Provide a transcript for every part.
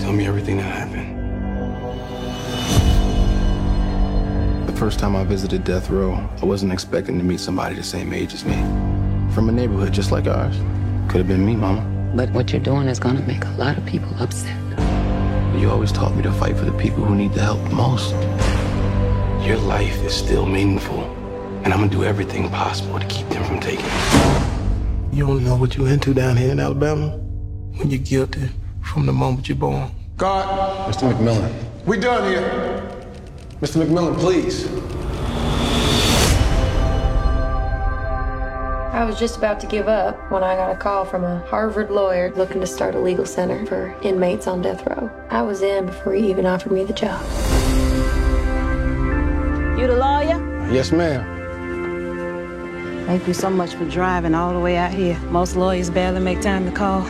Tell me everything that happened. The first time I visited death row, I wasn't expecting to meet somebody the same age as me. From a neighborhood just like ours. Could have been me, Mama. But what you're doing is gonna make a lot of people upset. You always taught me to fight for the people who need the help most. Your life is still meaningful, and I'm gonna do everything possible to keep them from taking it. You don't know what you're into down here in Alabama when you're guilty from the moment you're born. God, Mr. McMillian. we done here. Mr. McMillian, please. I was just about to give up when I got a call from a Harvard lawyer looking to start a legal center for inmates on death row. I was in before he even offered me the job. You the lawyer? Yes, ma'am. Thank you so much for driving all the way out here. Most lawyers barely make time to call.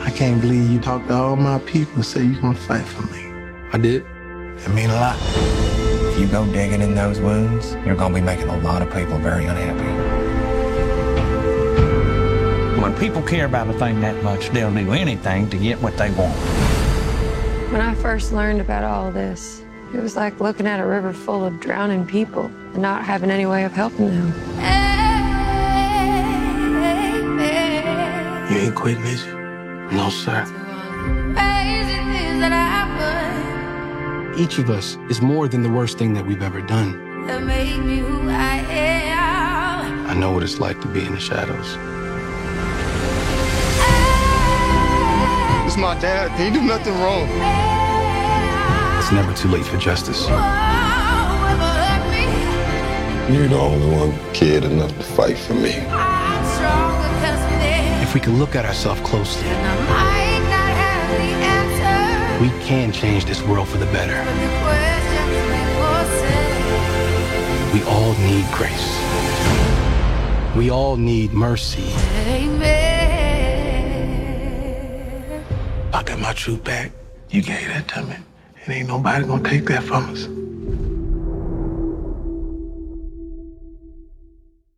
I can't believe you talked to all my people and said you're gonna fight for me. I did. It mean a lot. If you go digging in those wounds, you're going to be making a lot of people very unhappy. When people care about a thing that much, they'll do anything to get what they want. When I first learned about all this, it was like looking at a river full of drowning people and not having any way of helping them. You ain't quitting, is you? No, sir. Each of us is more than the worst thing that we've ever done. I know what it's like to be in the shadows. It's my dad. He do nothing wrong. It's never too late for justice. You're the only one kid enough to fight for me. If we can look at ourselves closely, we can change this world for the better. We all need grace. We all need mercy. I got my truth back. You gave that to me. And ain't nobody gonna take that from us.